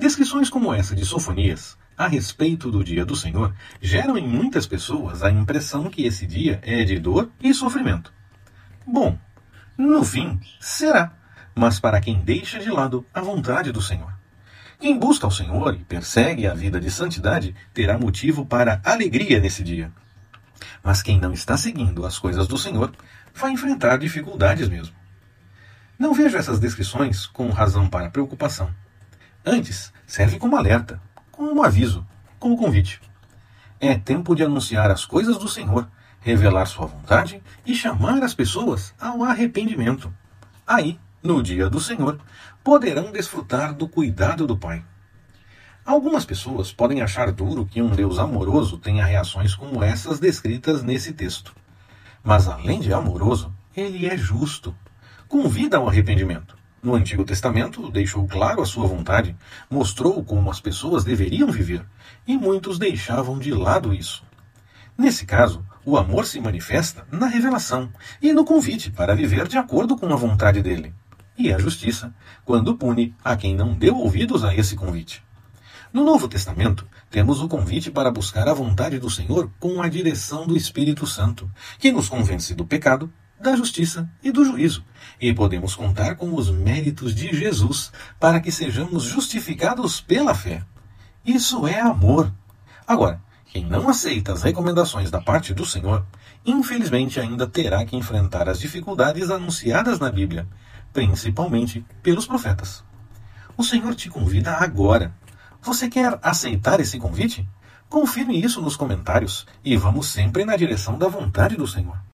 Descrições como essa de Sofonias a respeito do dia do Senhor geram em muitas pessoas a impressão que esse dia é de dor e sofrimento. Bom, no fim, será, mas para quem deixa de lado a vontade do Senhor. Quem busca o Senhor e persegue a vida de santidade terá motivo para alegria nesse dia. Mas quem não está seguindo as coisas do Senhor vai enfrentar dificuldades mesmo. Não vejo essas descrições como razão para preocupação. Antes, serve como alerta, como um aviso, como convite. É tempo de anunciar as coisas do Senhor, revelar sua vontade e chamar as pessoas ao arrependimento. Aí, no dia do Senhor, poderão desfrutar do cuidado do Pai. Algumas pessoas podem achar duro que um Deus amoroso tenha reações como essas descritas nesse texto. Mas além de amoroso, ele é justo. Convida ao arrependimento. No Antigo Testamento, deixou claro a sua vontade, mostrou como as pessoas deveriam viver, e muitos deixavam de lado isso. Nesse caso, o amor se manifesta na revelação e no convite para viver de acordo com a vontade dele e a justiça, quando pune a quem não deu ouvidos a esse convite. No Novo Testamento, temos o convite para buscar a vontade do Senhor com a direção do Espírito Santo, que nos convence do pecado, da justiça e do juízo, e podemos contar com os méritos de Jesus para que sejamos justificados pela fé. Isso é amor. Agora, quem não aceita as recomendações da parte do Senhor, infelizmente ainda terá que enfrentar as dificuldades anunciadas na Bíblia principalmente pelos profetas. O Senhor te convida agora. Você quer aceitar esse convite? Confirme isso nos comentários e vamos sempre na direção da vontade do Senhor.